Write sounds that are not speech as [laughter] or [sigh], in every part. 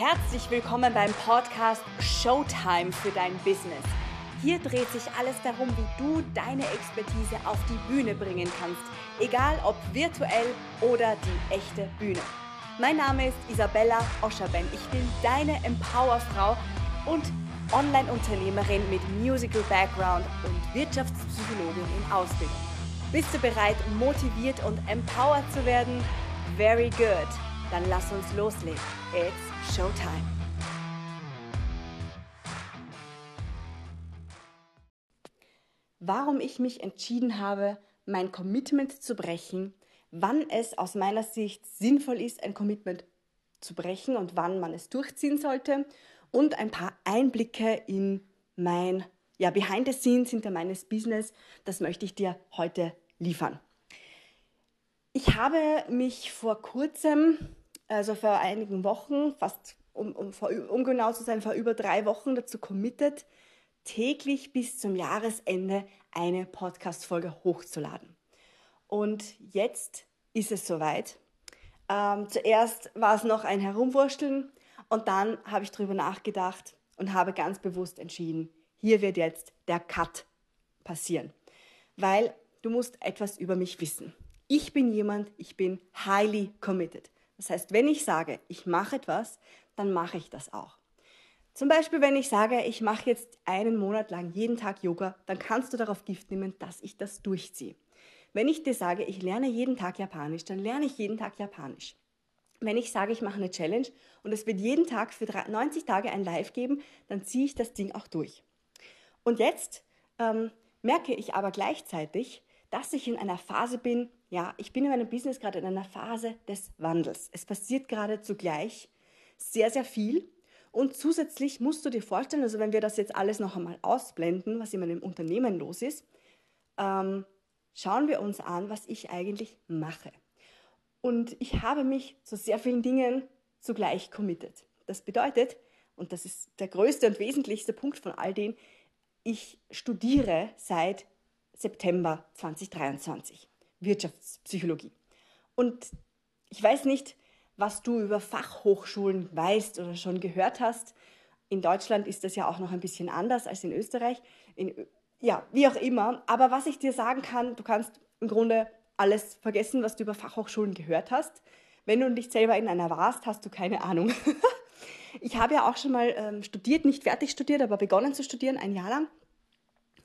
Herzlich willkommen beim Podcast Showtime für dein Business. Hier dreht sich alles darum, wie du deine Expertise auf die Bühne bringen kannst, egal ob virtuell oder die echte Bühne. Mein Name ist Isabella Oscherben. Ich bin deine Empowerfrau und Online-Unternehmerin mit Musical Background und Wirtschaftspsychologin in Ausbildung. Bist du bereit, motiviert und empowered zu werden? Very good. Dann lass uns loslegen. It's Showtime. Warum ich mich entschieden habe, mein Commitment zu brechen, wann es aus meiner Sicht sinnvoll ist, ein Commitment zu brechen und wann man es durchziehen sollte und ein paar Einblicke in mein ja, Behind the Scenes hinter meines Business, das möchte ich dir heute liefern. Ich habe mich vor kurzem, also vor einigen Wochen, fast um, um, um genau zu sein, vor über drei Wochen dazu committed, täglich bis zum Jahresende eine Podcast-Folge hochzuladen. Und jetzt ist es soweit. Ähm, zuerst war es noch ein Herumwurschteln und dann habe ich darüber nachgedacht und habe ganz bewusst entschieden, hier wird jetzt der Cut passieren. Weil du musst etwas über mich wissen. Ich bin jemand, ich bin highly committed. Das heißt, wenn ich sage, ich mache etwas, dann mache ich das auch. Zum Beispiel, wenn ich sage, ich mache jetzt einen Monat lang jeden Tag Yoga, dann kannst du darauf Gift nehmen, dass ich das durchziehe. Wenn ich dir sage, ich lerne jeden Tag Japanisch, dann lerne ich jeden Tag Japanisch. Wenn ich sage, ich mache eine Challenge und es wird jeden Tag für 90 Tage ein Live geben, dann ziehe ich das Ding auch durch. Und jetzt ähm, merke ich aber gleichzeitig, dass ich in einer Phase bin, ja, ich bin in meinem Business gerade in einer Phase des Wandels. Es passiert gerade zugleich sehr, sehr viel. Und zusätzlich musst du dir vorstellen, also wenn wir das jetzt alles noch einmal ausblenden, was in meinem Unternehmen los ist, ähm, schauen wir uns an, was ich eigentlich mache. Und ich habe mich zu sehr vielen Dingen zugleich committed. Das bedeutet, und das ist der größte und wesentlichste Punkt von all dem, ich studiere seit September 2023 Wirtschaftspsychologie. Und ich weiß nicht, was du über Fachhochschulen weißt oder schon gehört hast. In Deutschland ist das ja auch noch ein bisschen anders als in Österreich. In, ja, wie auch immer. Aber was ich dir sagen kann, du kannst im Grunde alles vergessen, was du über Fachhochschulen gehört hast. Wenn du nicht selber in einer warst, hast du keine Ahnung. [laughs] ich habe ja auch schon mal ähm, studiert, nicht fertig studiert, aber begonnen zu studieren, ein Jahr lang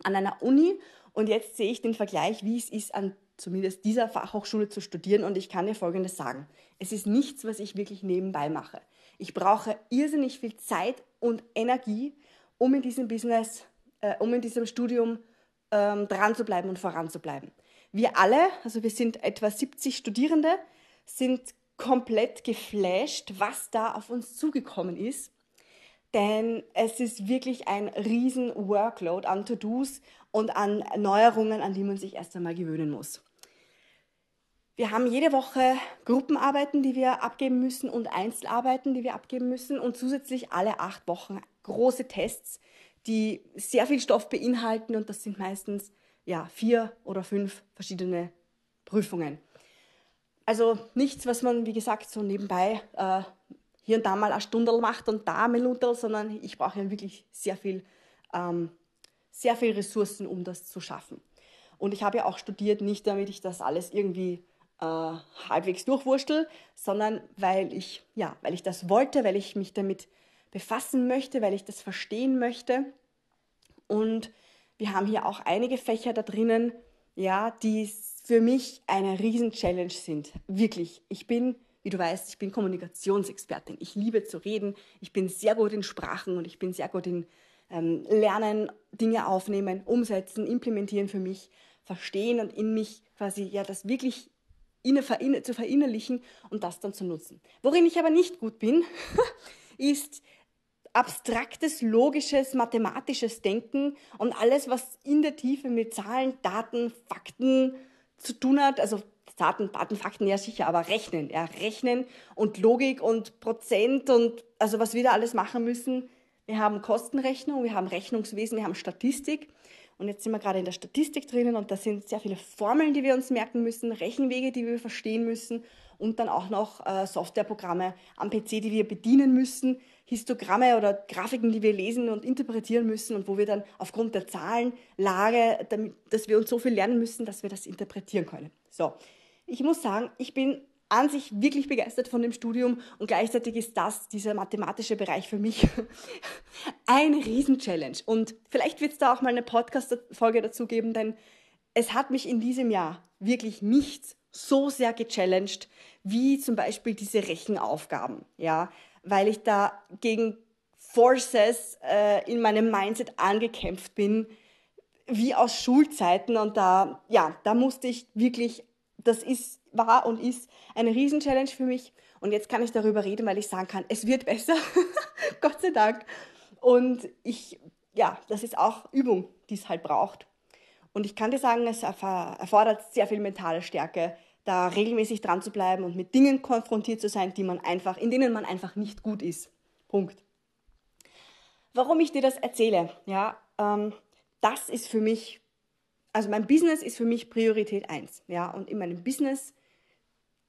an einer Uni und jetzt sehe ich den Vergleich, wie es ist, an zumindest dieser Fachhochschule zu studieren. Und ich kann dir Folgendes sagen. Es ist nichts, was ich wirklich nebenbei mache. Ich brauche irrsinnig viel Zeit und Energie, um in diesem Business, äh, um in diesem Studium ähm, dran zu bleiben und voranzubleiben. Wir alle, also wir sind etwa 70 Studierende, sind komplett geflasht, was da auf uns zugekommen ist. Denn es ist wirklich ein riesen Workload an To-Dos und an Neuerungen, an die man sich erst einmal gewöhnen muss. Wir haben jede Woche Gruppenarbeiten, die wir abgeben müssen und Einzelarbeiten, die wir abgeben müssen und zusätzlich alle acht Wochen große Tests, die sehr viel Stoff beinhalten und das sind meistens ja, vier oder fünf verschiedene Prüfungen. Also nichts, was man, wie gesagt, so nebenbei äh, hier und da mal eine Stunde macht und da eine Minute, sondern ich brauche ja wirklich sehr viel ähm, sehr viel Ressourcen, um das zu schaffen. Und ich habe ja auch studiert, nicht damit ich das alles irgendwie äh, halbwegs durchwurstel, sondern weil ich, ja, weil ich das wollte, weil ich mich damit befassen möchte, weil ich das verstehen möchte. Und wir haben hier auch einige Fächer da drinnen, ja, die für mich eine Riesen-Challenge sind. Wirklich. Ich bin, wie du weißt, ich bin Kommunikationsexpertin. Ich liebe zu reden. Ich bin sehr gut in Sprachen und ich bin sehr gut in ähm, lernen, Dinge aufnehmen, umsetzen, implementieren für mich, verstehen und in mich quasi ja das wirklich zu verinnerlichen und das dann zu nutzen. Worin ich aber nicht gut bin, [laughs] ist abstraktes, logisches, mathematisches Denken und alles, was in der Tiefe mit Zahlen, Daten, Fakten zu tun hat, also Daten, Daten, Fakten ja sicher, aber rechnen, ja, rechnen und Logik und Prozent und also was wir da alles machen müssen, wir haben Kostenrechnung, wir haben Rechnungswesen, wir haben Statistik. Und jetzt sind wir gerade in der Statistik drinnen und da sind sehr viele Formeln, die wir uns merken müssen, Rechenwege, die wir verstehen müssen und dann auch noch äh, Softwareprogramme am PC, die wir bedienen müssen, Histogramme oder Grafiken, die wir lesen und interpretieren müssen und wo wir dann aufgrund der Zahlenlage, damit, dass wir uns so viel lernen müssen, dass wir das interpretieren können. So, ich muss sagen, ich bin an sich wirklich begeistert von dem Studium und gleichzeitig ist das, dieser mathematische Bereich für mich [laughs] ein Riesen-Challenge. Und vielleicht wird es da auch mal eine Podcast-Folge dazu geben, denn es hat mich in diesem Jahr wirklich nichts so sehr gechallenged wie zum Beispiel diese Rechenaufgaben, ja, weil ich da gegen Forces äh, in meinem Mindset angekämpft bin, wie aus Schulzeiten und da, ja, da musste ich wirklich, das ist war und ist eine Riesenchallenge für mich. Und jetzt kann ich darüber reden, weil ich sagen kann, es wird besser. [laughs] Gott sei Dank. Und ich, ja, das ist auch Übung, die es halt braucht. Und ich kann dir sagen, es erfordert sehr viel mentale Stärke, da regelmäßig dran zu bleiben und mit Dingen konfrontiert zu sein, die man einfach, in denen man einfach nicht gut ist. Punkt. Warum ich dir das erzähle, ja, ähm, das ist für mich, also mein Business ist für mich Priorität 1, ja, und in meinem Business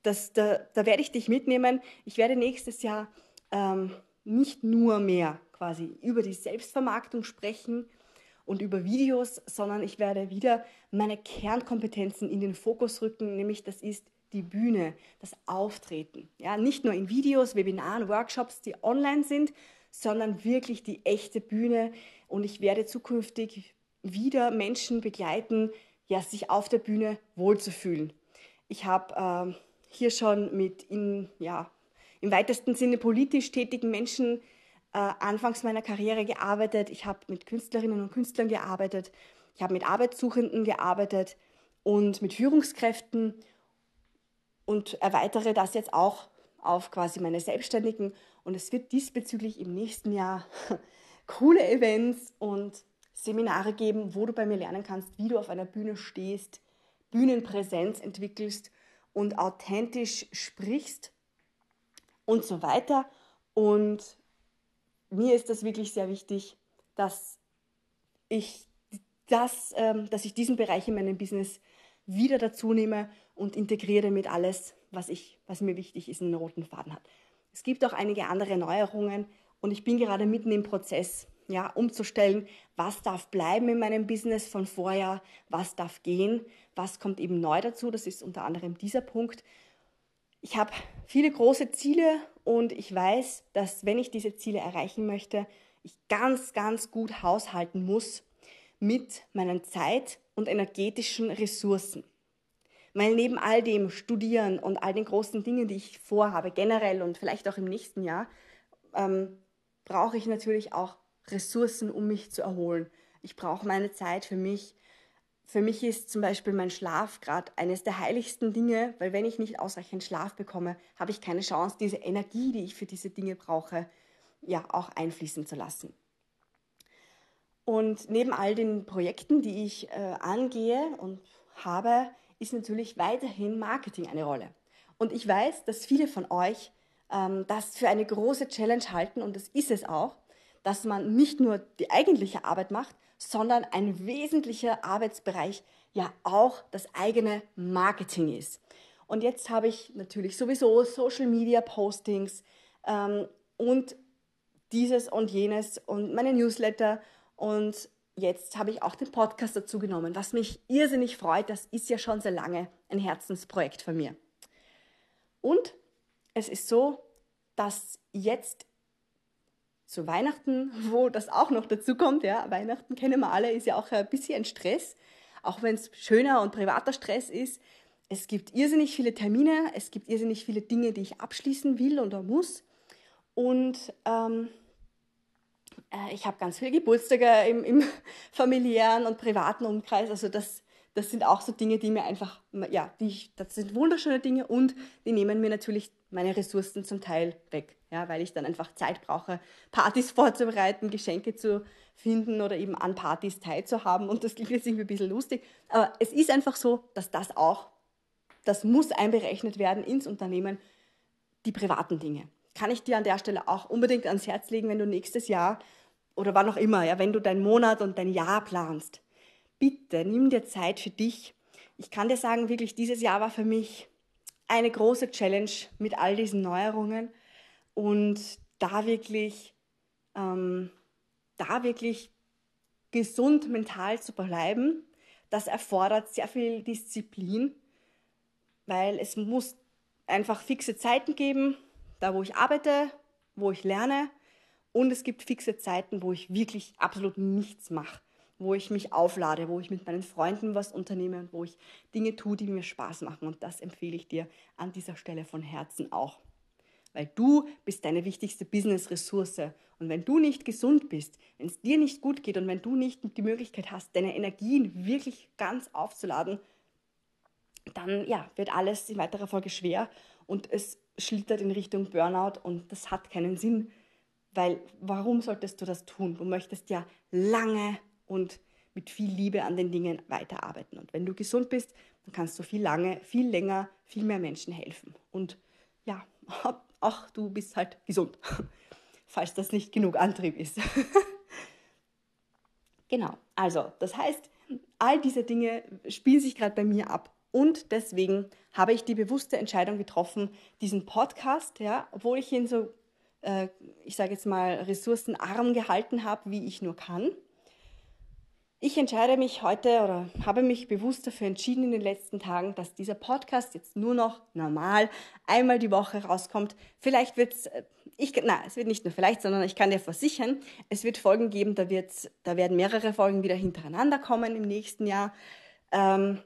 das, da, da werde ich dich mitnehmen. Ich werde nächstes Jahr ähm, nicht nur mehr quasi über die Selbstvermarktung sprechen und über Videos, sondern ich werde wieder meine Kernkompetenzen in den Fokus rücken, nämlich das ist die Bühne, das Auftreten. Ja, nicht nur in Videos, Webinaren, Workshops, die online sind, sondern wirklich die echte Bühne. Und ich werde zukünftig wieder Menschen begleiten, ja, sich auf der Bühne wohlzufühlen. Ich habe äh, hier schon mit in, ja, im weitesten Sinne politisch tätigen Menschen äh, anfangs meiner Karriere gearbeitet. Ich habe mit Künstlerinnen und Künstlern gearbeitet. Ich habe mit Arbeitssuchenden gearbeitet und mit Führungskräften und erweitere das jetzt auch auf quasi meine Selbstständigen. Und es wird diesbezüglich im nächsten Jahr [laughs] coole Events und Seminare geben, wo du bei mir lernen kannst, wie du auf einer Bühne stehst, Bühnenpräsenz entwickelst und authentisch sprichst und so weiter. Und mir ist das wirklich sehr wichtig, dass ich, das, ähm, dass ich diesen Bereich in meinem Business wieder dazu nehme und integriere damit alles, was, ich, was mir wichtig ist, in den roten Faden hat. Es gibt auch einige andere Neuerungen und ich bin gerade mitten im Prozess, ja, umzustellen, was darf bleiben in meinem Business von vorher, was darf gehen, was kommt eben neu dazu. Das ist unter anderem dieser Punkt. Ich habe viele große Ziele und ich weiß, dass wenn ich diese Ziele erreichen möchte, ich ganz, ganz gut haushalten muss mit meinen Zeit- und energetischen Ressourcen. Weil neben all dem Studieren und all den großen Dingen, die ich vorhabe, generell und vielleicht auch im nächsten Jahr, ähm, brauche ich natürlich auch Ressourcen, um mich zu erholen. Ich brauche meine Zeit für mich. Für mich ist zum Beispiel mein Schlaf gerade eines der heiligsten Dinge, weil wenn ich nicht ausreichend Schlaf bekomme, habe ich keine Chance, diese Energie, die ich für diese Dinge brauche, ja auch einfließen zu lassen. Und neben all den Projekten, die ich äh, angehe und habe, ist natürlich weiterhin Marketing eine Rolle. Und ich weiß, dass viele von euch ähm, das für eine große Challenge halten und das ist es auch dass man nicht nur die eigentliche Arbeit macht, sondern ein wesentlicher Arbeitsbereich ja auch das eigene Marketing ist. Und jetzt habe ich natürlich sowieso Social Media Postings ähm, und dieses und jenes und meine Newsletter und jetzt habe ich auch den Podcast dazu genommen, was mich irrsinnig freut. Das ist ja schon sehr lange ein Herzensprojekt von mir. Und es ist so, dass jetzt zu Weihnachten, [laughs] wo das auch noch dazu kommt, ja, Weihnachten kennen wir alle, ist ja auch ein bisschen ein Stress, auch wenn es schöner und privater Stress ist. Es gibt irrsinnig viele Termine, es gibt irrsinnig viele Dinge, die ich abschließen will oder muss. Und ähm, äh, ich habe ganz viele Geburtstage im, im [laughs] familiären und privaten Umkreis. Also das, das sind auch so Dinge, die mir einfach, ja, die ich, das sind wunderschöne Dinge und die nehmen mir natürlich meine Ressourcen zum Teil weg, ja, weil ich dann einfach Zeit brauche, Partys [laughs] vorzubereiten, Geschenke zu finden oder eben an Partys teilzuhaben. Und das klingt jetzt irgendwie ein bisschen lustig, aber es ist einfach so, dass das auch, das muss einberechnet werden ins Unternehmen, die privaten Dinge. Kann ich dir an der Stelle auch unbedingt ans Herz legen, wenn du nächstes Jahr oder wann auch immer, ja, wenn du deinen Monat und dein Jahr planst, bitte nimm dir Zeit für dich. Ich kann dir sagen, wirklich, dieses Jahr war für mich eine große Challenge mit all diesen Neuerungen. Und da wirklich, ähm, da wirklich gesund mental zu bleiben, das erfordert sehr viel Disziplin, weil es muss einfach fixe Zeiten geben, da wo ich arbeite, wo ich lerne. Und es gibt fixe Zeiten, wo ich wirklich absolut nichts mache, wo ich mich auflade, wo ich mit meinen Freunden was unternehme und wo ich Dinge tue, die mir Spaß machen und das empfehle ich dir an dieser Stelle von Herzen auch. Weil du bist deine wichtigste Business-Ressource. Und wenn du nicht gesund bist, wenn es dir nicht gut geht und wenn du nicht die Möglichkeit hast, deine Energien wirklich ganz aufzuladen, dann ja, wird alles in weiterer Folge schwer und es schlittert in Richtung Burnout und das hat keinen Sinn, weil warum solltest du das tun? Du möchtest ja lange und mit viel Liebe an den Dingen weiterarbeiten. Und wenn du gesund bist, dann kannst du viel lange, viel länger, viel mehr Menschen helfen. Und ja, [laughs] auch du bist halt gesund, [laughs] falls das nicht genug Antrieb ist. [laughs] genau, also das heißt, all diese Dinge spielen sich gerade bei mir ab. Und deswegen habe ich die bewusste Entscheidung getroffen, diesen Podcast, ja, obwohl ich ihn so, äh, ich sage jetzt mal, ressourcenarm gehalten habe, wie ich nur kann. Ich entscheide mich heute oder habe mich bewusst dafür entschieden in den letzten Tagen, dass dieser Podcast jetzt nur noch normal einmal die Woche rauskommt. Vielleicht wird es, äh, ich, na, es wird nicht nur vielleicht, sondern ich kann dir versichern, es wird Folgen geben, da, wird's, da werden mehrere Folgen wieder hintereinander kommen im nächsten Jahr. Ähm,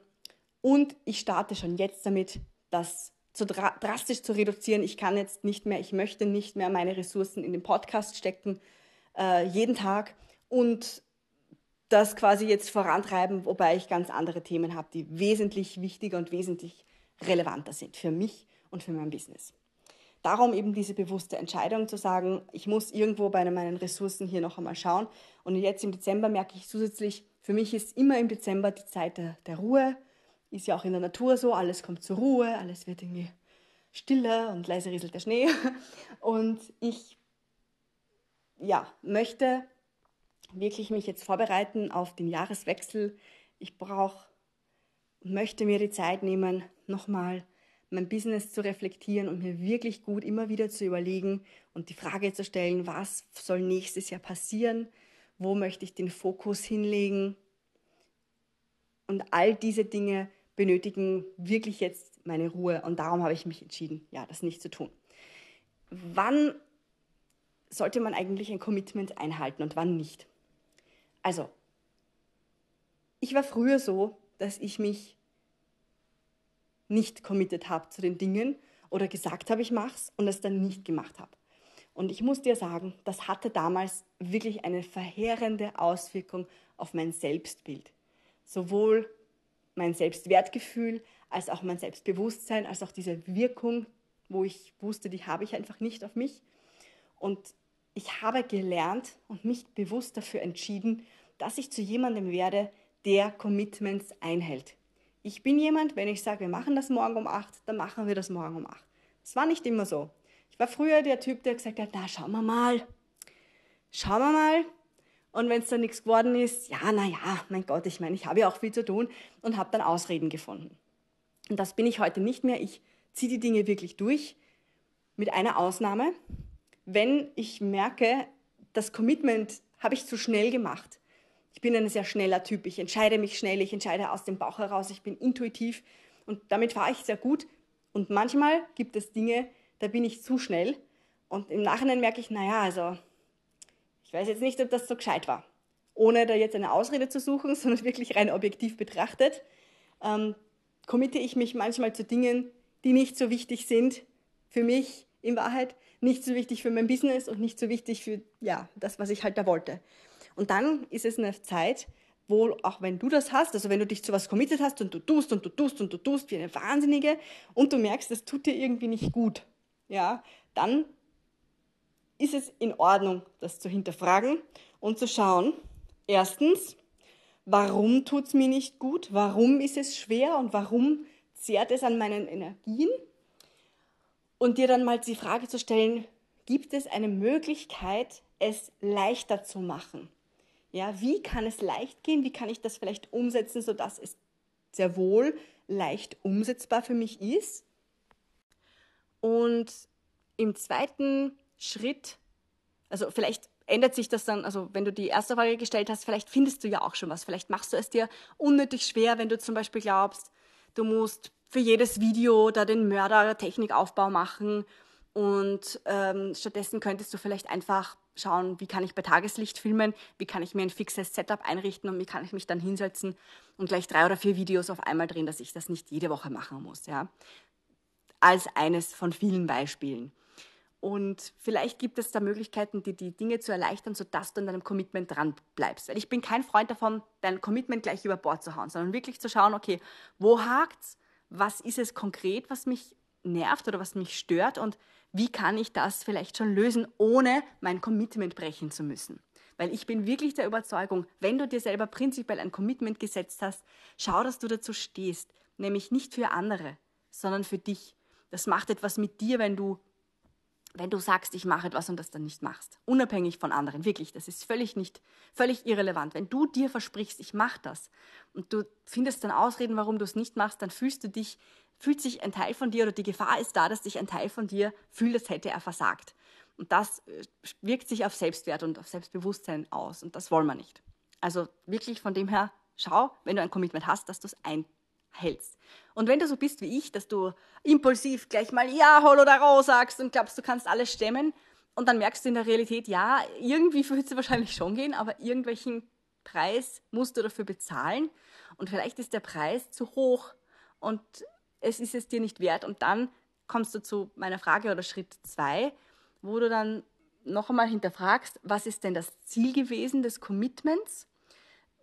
und ich starte schon jetzt damit, das zu dra drastisch zu reduzieren. Ich kann jetzt nicht mehr, ich möchte nicht mehr meine Ressourcen in den Podcast stecken, äh, jeden Tag. Und das quasi jetzt vorantreiben, wobei ich ganz andere Themen habe, die wesentlich wichtiger und wesentlich relevanter sind für mich und für mein Business. Darum eben diese bewusste Entscheidung zu sagen, ich muss irgendwo bei meinen Ressourcen hier noch einmal schauen. Und jetzt im Dezember merke ich zusätzlich, für mich ist immer im Dezember die Zeit der, der Ruhe, ist ja auch in der Natur so, alles kommt zur Ruhe, alles wird irgendwie stiller und leise rieselt der Schnee. [laughs] Und ich ja, möchte wirklich mich jetzt vorbereiten auf den Jahreswechsel. Ich brauche, möchte mir die Zeit nehmen, nochmal mein Business zu reflektieren und mir wirklich gut immer wieder zu überlegen und die Frage zu stellen, was soll nächstes Jahr passieren, wo möchte ich den Fokus hinlegen. Und all diese Dinge benötigen wirklich jetzt meine Ruhe und darum habe ich mich entschieden, ja, das nicht zu tun. Wann sollte man eigentlich ein Commitment einhalten und wann nicht? Also, ich war früher so, dass ich mich nicht committed habe zu den Dingen oder gesagt habe, ich mach's und es dann nicht gemacht habe. Und ich muss dir sagen, das hatte damals wirklich eine verheerende Auswirkung auf mein Selbstbild. Sowohl mein Selbstwertgefühl, als auch mein Selbstbewusstsein, als auch diese Wirkung, wo ich wusste, die habe ich einfach nicht auf mich. Und ich habe gelernt und mich bewusst dafür entschieden, dass ich zu jemandem werde, der Commitments einhält. Ich bin jemand, wenn ich sage, wir machen das morgen um 8, dann machen wir das morgen um 8. Das war nicht immer so. Ich war früher der Typ, der gesagt hat, na, schauen wir mal. Schauen wir mal, und wenn es dann nichts geworden ist, ja, naja, mein Gott, ich meine, ich habe ja auch viel zu tun und habe dann Ausreden gefunden. Und das bin ich heute nicht mehr. Ich ziehe die Dinge wirklich durch, mit einer Ausnahme. Wenn ich merke, das Commitment habe ich zu schnell gemacht. Ich bin ein sehr schneller Typ. Ich entscheide mich schnell, ich entscheide aus dem Bauch heraus, ich bin intuitiv und damit fahre ich sehr gut. Und manchmal gibt es Dinge, da bin ich zu schnell. Und im Nachhinein merke ich, naja, also ich weiß jetzt nicht, ob das so gescheit war. Ohne da jetzt eine Ausrede zu suchen, [laughs] sondern wirklich rein objektiv betrachtet, ähm, committe ich mich manchmal zu Dingen, die nicht so wichtig sind für mich in Wahrheit, nicht so wichtig für mein Business und nicht so wichtig für ja, das, was ich halt da wollte. Und dann ist es eine Zeit, wo, auch wenn du das hast, also wenn du dich zu was committed hast und du tust und du tust und du tust wie eine Wahnsinnige und du merkst, das tut dir irgendwie nicht gut, ja, dann ist es in Ordnung, das zu hinterfragen und zu schauen, erstens, warum tut es mir nicht gut, warum ist es schwer und warum zehrt es an meinen Energien? Und dir dann mal die Frage zu stellen, gibt es eine Möglichkeit, es leichter zu machen? Ja, wie kann es leicht gehen? Wie kann ich das vielleicht umsetzen, sodass es sehr wohl leicht umsetzbar für mich ist? Und im zweiten Schritt, also vielleicht ändert sich das dann, also wenn du die erste Frage gestellt hast, vielleicht findest du ja auch schon was. Vielleicht machst du es dir unnötig schwer, wenn du zum Beispiel glaubst, du musst für jedes Video da den Mörder-Technikaufbau machen und ähm, stattdessen könntest du vielleicht einfach schauen, wie kann ich bei Tageslicht filmen, wie kann ich mir ein fixes Setup einrichten und wie kann ich mich dann hinsetzen und gleich drei oder vier Videos auf einmal drehen, dass ich das nicht jede Woche machen muss. Ja? Als eines von vielen Beispielen. Und vielleicht gibt es da Möglichkeiten, die, die Dinge zu erleichtern, sodass du an deinem Commitment dran bleibst. Weil ich bin kein Freund davon, dein Commitment gleich über Bord zu hauen, sondern wirklich zu schauen, okay, wo hakt's? Was ist es konkret, was mich nervt oder was mich stört? Und wie kann ich das vielleicht schon lösen, ohne mein Commitment brechen zu müssen? Weil ich bin wirklich der Überzeugung, wenn du dir selber prinzipiell ein Commitment gesetzt hast, schau, dass du dazu stehst. Nämlich nicht für andere, sondern für dich. Das macht etwas mit dir, wenn du wenn du sagst, ich mache etwas und das dann nicht machst, unabhängig von anderen, wirklich, das ist völlig nicht, völlig irrelevant. Wenn du dir versprichst, ich mache das und du findest dann Ausreden, warum du es nicht machst, dann fühlst du dich, fühlt sich ein Teil von dir oder die Gefahr ist da, dass sich ein Teil von dir fühlt, als hätte er versagt. Und das äh, wirkt sich auf Selbstwert und auf Selbstbewusstsein aus und das wollen wir nicht. Also wirklich von dem her, schau, wenn du ein Commitment hast, dass du es ein hältst. Und wenn du so bist wie ich, dass du impulsiv gleich mal Ja, Hol oder Roh sagst und glaubst, du kannst alles stemmen und dann merkst du in der Realität, ja, irgendwie [laughs] wird es wahrscheinlich schon gehen, aber irgendwelchen Preis musst du dafür bezahlen und vielleicht ist der Preis zu hoch und es ist es dir nicht wert und dann kommst du zu meiner Frage oder Schritt zwei, wo du dann noch einmal hinterfragst, was ist denn das Ziel gewesen des Commitments?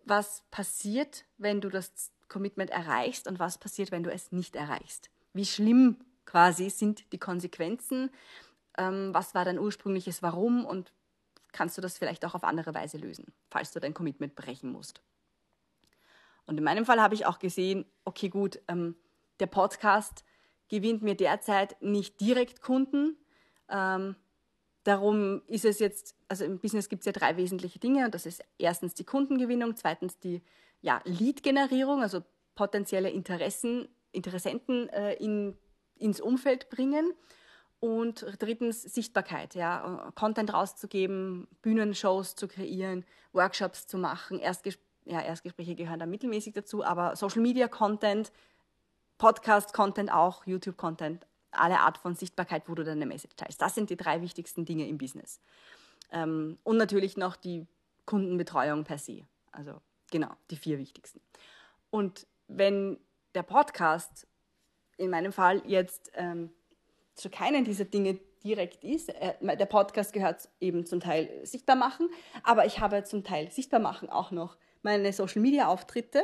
Was passiert, wenn du das Commitment erreichst und was passiert, wenn du es nicht erreichst. Wie schlimm quasi sind die Konsequenzen? Ähm, was war dein ursprüngliches Warum und kannst du das vielleicht auch auf andere Weise lösen, falls du dein Commitment brechen musst? Und in meinem Fall habe ich auch gesehen, okay, gut, ähm, der Podcast gewinnt mir derzeit nicht direkt Kunden. Ähm, darum ist es jetzt, also im Business gibt es ja drei wesentliche Dinge und das ist erstens die Kundengewinnung, zweitens die ja, Lead-Generierung, also potenzielle Interessen, Interessenten äh, in, ins Umfeld bringen. Und drittens Sichtbarkeit, ja, Content rauszugeben, Bühnenshows zu kreieren, Workshops zu machen. Erstges ja, Erstgespräche gehören da mittelmäßig dazu, aber Social Media Content, Podcast Content auch, YouTube Content, alle Art von Sichtbarkeit, wo du deine Message teilst. Das sind die drei wichtigsten Dinge im Business. Ähm, und natürlich noch die Kundenbetreuung per se. Also Genau, die vier wichtigsten. Und wenn der Podcast in meinem Fall jetzt ähm, zu keinen dieser Dinge direkt ist, äh, der Podcast gehört eben zum Teil sichtbar machen, aber ich habe zum Teil sichtbar machen auch noch meine Social Media Auftritte,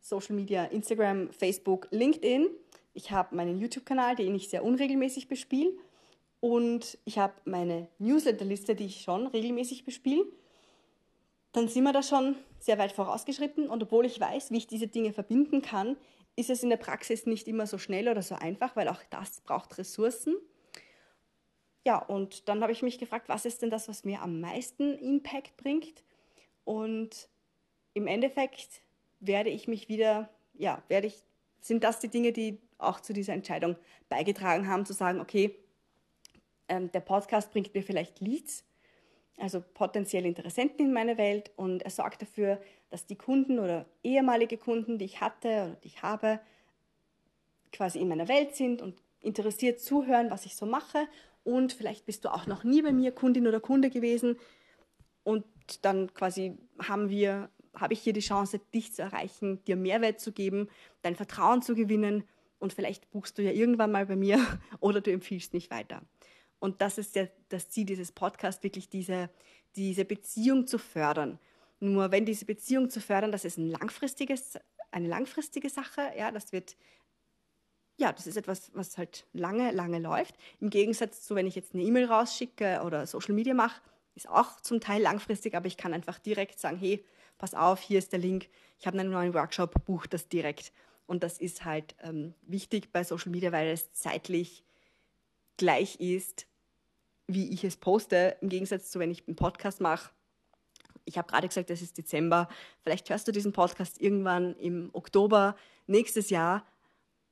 Social Media, Instagram, Facebook, LinkedIn. Ich habe meinen YouTube-Kanal, den ich sehr unregelmäßig bespiele. Und ich habe meine Newsletterliste, die ich schon regelmäßig bespiele dann sind wir da schon sehr weit vorausgeschritten. Und obwohl ich weiß, wie ich diese Dinge verbinden kann, ist es in der Praxis nicht immer so schnell oder so einfach, weil auch das braucht Ressourcen. Ja, und dann habe ich mich gefragt, was ist denn das, was mir am meisten Impact bringt? Und im Endeffekt werde ich mich wieder, ja, werde ich, sind das die Dinge, die auch zu dieser Entscheidung beigetragen haben, zu sagen, okay, ähm, der Podcast bringt mir vielleicht Leads, also potenzielle Interessenten in meine Welt. Und er sorgt dafür, dass die Kunden oder ehemalige Kunden, die ich hatte oder die ich habe, quasi in meiner Welt sind und interessiert zuhören, was ich so mache. Und vielleicht bist du auch noch nie bei mir Kundin oder Kunde gewesen. Und dann quasi haben wir habe ich hier die Chance, dich zu erreichen, dir Mehrwert zu geben, dein Vertrauen zu gewinnen. Und vielleicht buchst du ja irgendwann mal bei mir [laughs] oder du empfiehlst mich weiter. Und das ist ja das Ziel dieses Podcasts, wirklich diese, diese Beziehung zu fördern. Nur wenn diese Beziehung zu fördern, das ist ein langfristiges, eine langfristige Sache, ja, das wird, ja, das ist etwas, was halt lange, lange läuft. Im Gegensatz zu, wenn ich jetzt eine E-Mail rausschicke oder Social Media mache, ist auch zum Teil langfristig, aber ich kann einfach direkt sagen, hey, pass auf, hier ist der Link, ich habe einen neuen Workshop, buch das direkt. Und das ist halt ähm, wichtig bei Social Media, weil es zeitlich gleich ist wie ich es poste, im Gegensatz zu, wenn ich einen Podcast mache, Ich habe gerade gesagt, es ist Dezember. Vielleicht hörst du diesen Podcast irgendwann im Oktober nächstes Jahr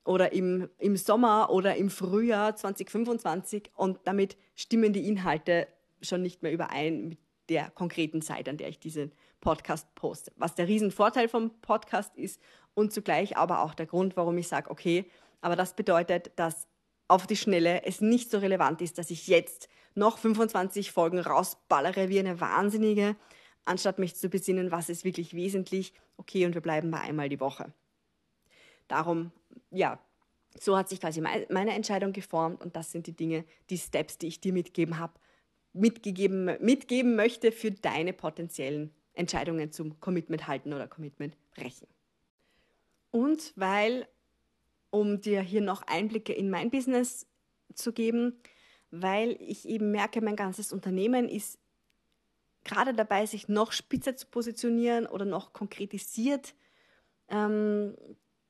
oder im, im Sommer oder im Frühjahr 2025 und damit stimmen die Inhalte schon nicht mehr überein mit der konkreten Zeit, an der ich diesen Podcast poste. Was der Riesenvorteil vom Podcast ist und zugleich aber auch der Grund, warum ich sage, okay, aber das bedeutet, dass auf die Schnelle es nicht so relevant ist, dass ich jetzt noch 25 Folgen rausballere wie eine Wahnsinnige, anstatt mich zu besinnen, was ist wirklich wesentlich, okay, und wir bleiben bei einmal die Woche. Darum, ja, so hat sich quasi meine Entscheidung geformt und das sind die Dinge, die Steps, die ich dir mitgeben habe, mitgegeben, mitgeben möchte für deine potenziellen Entscheidungen zum Commitment halten oder Commitment brechen. Und weil, um dir hier noch Einblicke in mein Business zu geben, weil ich eben merke, mein ganzes Unternehmen ist gerade dabei, sich noch spitzer zu positionieren oder noch konkretisiert ähm,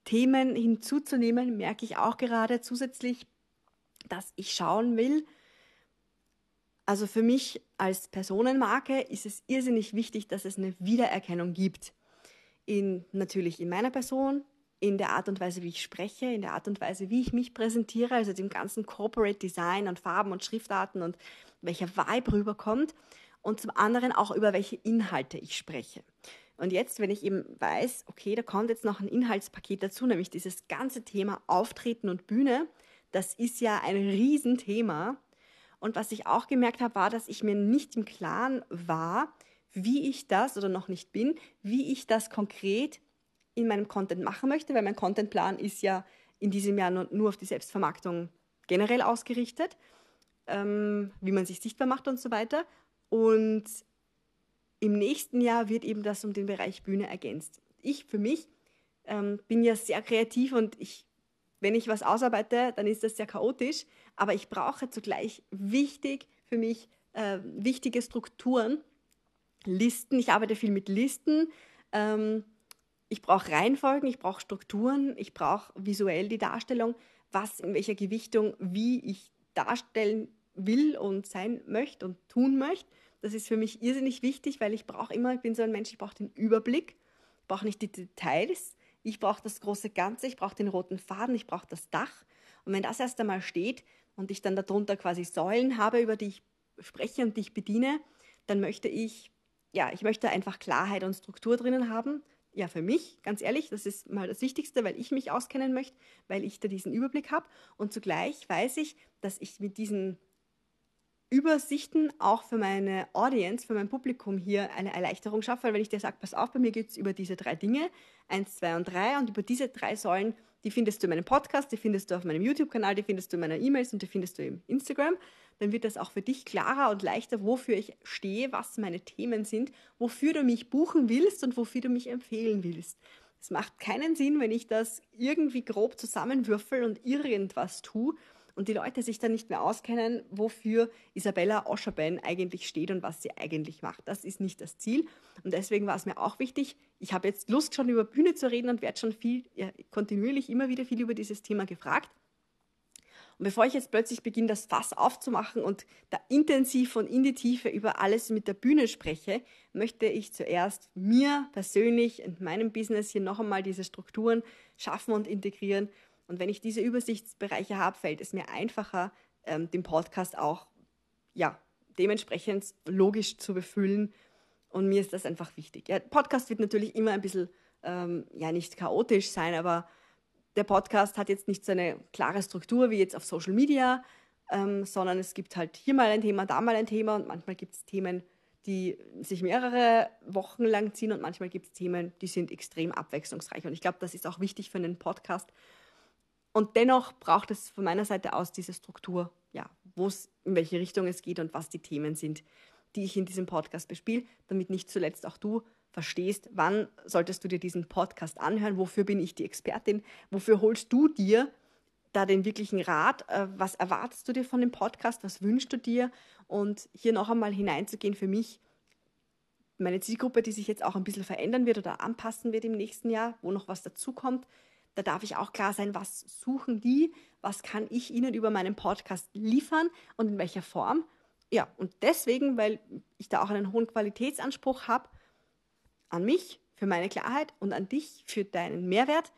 Themen hinzuzunehmen, merke ich auch gerade zusätzlich, dass ich schauen will, also für mich als Personenmarke ist es irrsinnig wichtig, dass es eine Wiedererkennung gibt. In, natürlich in meiner Person, in der Art und Weise, wie ich spreche, in der Art und Weise, wie ich mich präsentiere, also dem ganzen Corporate Design und Farben und Schriftarten und welcher Vibe rüberkommt und zum anderen auch über welche Inhalte ich spreche. Und jetzt, wenn ich eben weiß, okay, da kommt jetzt noch ein Inhaltspaket dazu, nämlich dieses ganze Thema Auftreten und Bühne, das ist ja ein Riesenthema. Und was ich auch gemerkt habe, war, dass ich mir nicht im Klaren war, wie ich das oder noch nicht bin, wie ich das konkret in meinem Content machen möchte, weil mein Contentplan ist ja in diesem Jahr nur, auf die Selbstvermarktung generell ausgerichtet, ähm, wie man sich sichtbar macht und so weiter. Und im nächsten Jahr wird eben das um den Bereich Bühne ergänzt. Ich für mich ähm, bin ja sehr kreativ und ich, wenn ich was ausarbeite, dann ist das sehr chaotisch, aber ich brauche zugleich wichtig für mich äh, wichtige Strukturen, Listen. Ich arbeite viel mit Listen. Ähm, ich brauche Reihenfolgen, ich brauche Strukturen, ich brauche visuell die Darstellung, was in welcher Gewichtung, wie ich darstellen will und sein möchte und tun möchte. Das ist für mich irrsinnig wichtig, weil ich brauche immer, ich bin so ein Mensch, ich brauche den Überblick, ich brauche nicht die Details, ich brauche das große Ganze, ich brauche den roten Faden, ich brauche das Dach. Und wenn das erst einmal steht und ich dann darunter quasi Säulen habe, über die ich spreche und die ich bediene, dann möchte ich, ja, ich möchte einfach Klarheit und Struktur drinnen haben ja, für mich, ganz ehrlich, das ist mal das Wichtigste, weil ich mich auskennen möchte, weil ich da diesen Überblick habe. Und zugleich weiß ich, dass ich mit diesen Übersichten auch für meine Audience, für mein Publikum hier eine Erleichterung schaffe, weil wenn ich dir sage, pass auf, bei mir geht es über diese drei Dinge, eins, zwei und drei, und über diese drei Säulen, die findest du in meinem Podcast, die findest du auf meinem YouTube-Kanal, die findest du in meiner E-Mails und die findest du im Instagram dann wird das auch für dich klarer und leichter, wofür ich stehe, was meine Themen sind, wofür du mich buchen willst und wofür du mich empfehlen willst. Es macht keinen Sinn, wenn ich das irgendwie grob zusammenwürfel und irgendwas tue und die Leute sich dann nicht mehr auskennen, wofür Isabella Oscherben eigentlich steht und was sie eigentlich macht. Das ist nicht das Ziel. Und deswegen war es mir auch wichtig, ich habe jetzt Lust schon über Bühne zu reden und werde schon viel, ja, kontinuierlich immer wieder viel über dieses Thema gefragt. Und bevor ich jetzt plötzlich beginne, das Fass aufzumachen und da intensiv und in die Tiefe über alles mit der Bühne spreche, möchte ich zuerst mir persönlich in meinem Business hier noch einmal diese Strukturen schaffen und integrieren. Und wenn ich diese Übersichtsbereiche habe, fällt es mir einfacher, ähm, den Podcast auch ja, dementsprechend logisch zu befüllen. Und mir ist das einfach wichtig. Ja, Podcast wird natürlich immer ein bisschen, ähm, ja, nicht chaotisch sein, aber der Podcast hat jetzt nicht so eine klare Struktur wie jetzt auf Social Media, ähm, sondern es gibt halt hier mal ein Thema, da mal ein Thema und manchmal gibt es Themen, die sich mehrere Wochen lang ziehen und manchmal gibt es Themen, die sind extrem abwechslungsreich. Und ich glaube, das ist auch wichtig für einen Podcast. Und dennoch braucht es von meiner Seite aus diese Struktur, ja, wo es, in welche Richtung es geht und was die Themen sind, die ich in diesem Podcast bespiele, damit nicht zuletzt auch du verstehst, wann solltest du dir diesen Podcast anhören, wofür bin ich die Expertin, wofür holst du dir da den wirklichen Rat, äh, was erwartest du dir von dem Podcast, was wünschst du dir? Und hier noch einmal hineinzugehen für mich, meine Zielgruppe, die sich jetzt auch ein bisschen verändern wird oder anpassen wird im nächsten Jahr, wo noch was dazukommt, da darf ich auch klar sein, was suchen die, was kann ich ihnen über meinen Podcast liefern und in welcher Form. Ja, und deswegen, weil ich da auch einen hohen Qualitätsanspruch habe an mich für meine Klarheit und an dich für deinen Mehrwert.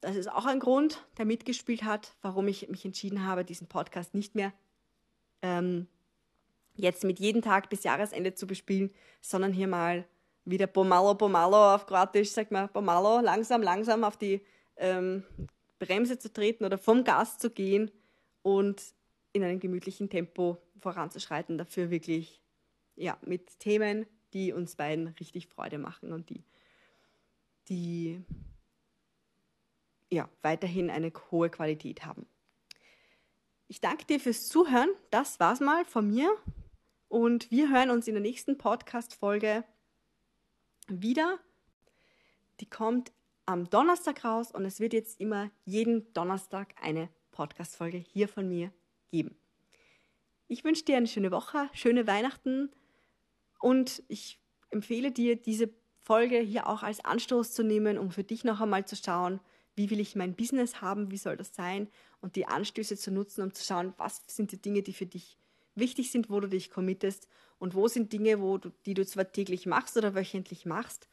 Das ist auch ein Grund, der mitgespielt hat, warum ich mich entschieden habe, diesen Podcast nicht mehr ähm, jetzt mit jedem Tag bis Jahresende zu bespielen, sondern hier mal wieder pomalo, pomalo auf Kroatisch, sagt man pomalo, langsam, langsam auf die ähm, Bremse zu treten oder vom Gas zu gehen und in einem gemütlichen Tempo voranzuschreiten. Dafür wirklich ja, mit Themen, die uns beiden richtig Freude machen und die, die ja, weiterhin eine hohe Qualität haben. Ich danke dir fürs Zuhören. Das war's mal von mir. Und wir hören uns in der nächsten Podcast-Folge wieder. Die kommt am Donnerstag raus und es wird jetzt immer jeden Donnerstag eine Podcast-Folge hier von mir geben. Ich wünsche dir eine schöne Woche, schöne Weihnachten und ich empfehle dir, diese Folge hier auch als Anstoß zu nehmen, um für dich noch einmal zu schauen, wie will ich mein Business haben, wie soll das sein und die Anstöße zu nutzen, um zu schauen, was sind die Dinge, die für dich wichtig sind, wo du dich committest und wo sind Dinge, wo du, die du zwar täglich machst oder wöchentlich machst,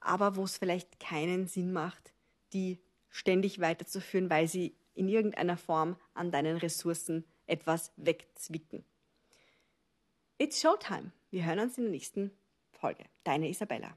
aber wo es vielleicht keinen Sinn macht, die ständig weiterzuführen, weil sie in irgendeiner Form an deinen Ressourcen etwas wegzwicken. It's Showtime. Wir hören uns in der nächsten Folge. Deine Isabella.